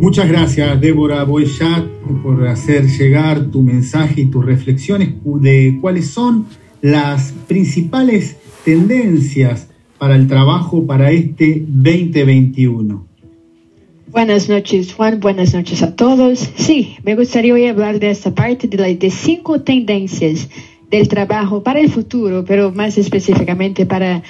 Muchas gracias, Débora Boyat, por hacer llegar tu mensaje y tus reflexiones de cuáles son las principales tendencias para el trabajo para este 2021. Buenas noches, Juan. Buenas noches a todos. Sí, me gustaría hoy hablar de esta parte de, las cinco tendencias del trabajo para el futuro, pero más específicamente para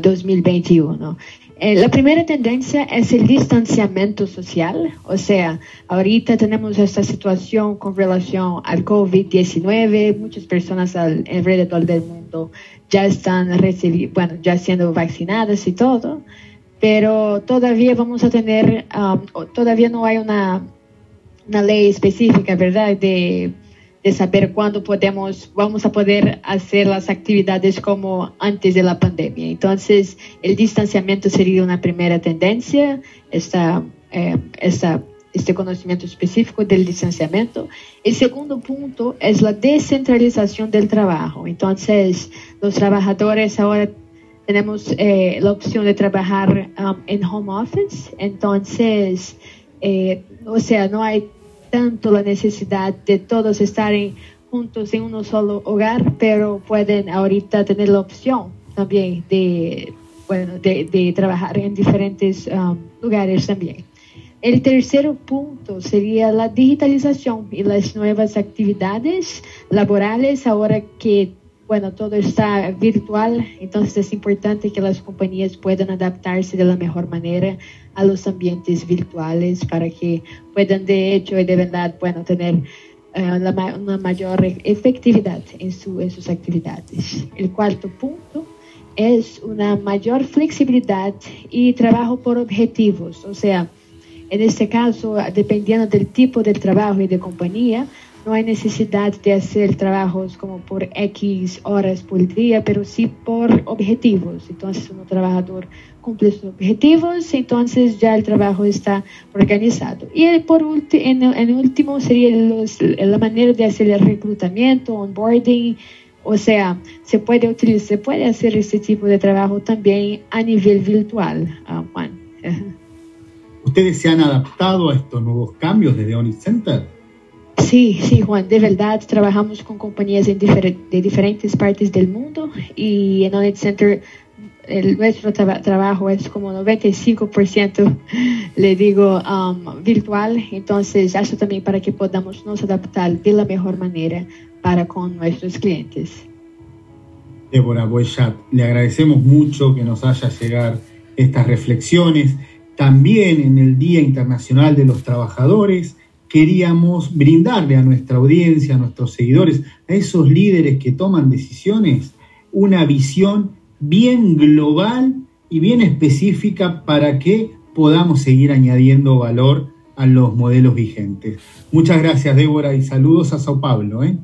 2021. Eh, la primera tendencia es el distanciamiento social, o sea, ahorita tenemos esta situación con relación al COVID-19, muchas personas alrededor del mundo ya están bueno, ya siendo vaccinadas y todo, pero todavía vamos a tener, um, todavía no hay una, una ley específica, ¿verdad?, de de saber cuándo podemos, vamos a poder hacer las actividades como antes de la pandemia. Entonces, el distanciamiento sería una primera tendencia, esta, eh, esta, este conocimiento específico del distanciamiento. El segundo punto es la descentralización del trabajo. Entonces, los trabajadores ahora tenemos eh, la opción de trabajar um, en home office. Entonces, eh, o sea, no hay tanto la necesidad de todos estar juntos en un solo hogar, pero pueden ahorita tener la opción también de, bueno, de, trabajar en diferentes um, lugares también. El tercer punto sería la digitalización y las nuevas actividades laborales ahora que bueno, todo está virtual, entonces es importante que las compañías puedan adaptarse de la mejor manera a los ambientes virtuales para que puedan de hecho y de verdad, bueno, tener uh, una mayor efectividad en, en sus actividades. El cuarto punto es una mayor flexibilidad y trabajo por objetivos, o sea, en este caso, dependiendo del tipo de trabajo y de compañía, no hay necesidad de hacer trabajos como por X horas por día, pero sí por objetivos. Entonces, un trabajador cumple sus objetivos, entonces ya el trabajo está organizado. Y por en, último sería la manera de hacer el reclutamiento, onboarding, o sea, se puede utilizar, se puede hacer este tipo de trabajo también a nivel virtual, uh, Juan. ¿Ustedes se han adaptado a estos nuevos cambios desde Onyx Center? Sí, sí, Juan, de verdad trabajamos con compañías de diferentes partes del mundo y en Onyx Center el, nuestro trabajo es como 95%, le digo, um, virtual. Entonces, eso también para que podamos nos adaptar de la mejor manera para con nuestros clientes. Débora Boychat, le agradecemos mucho que nos haya llegado estas reflexiones. También en el Día Internacional de los Trabajadores queríamos brindarle a nuestra audiencia, a nuestros seguidores, a esos líderes que toman decisiones, una visión bien global y bien específica para que podamos seguir añadiendo valor a los modelos vigentes. Muchas gracias, Débora, y saludos a Sao Paulo. ¿eh?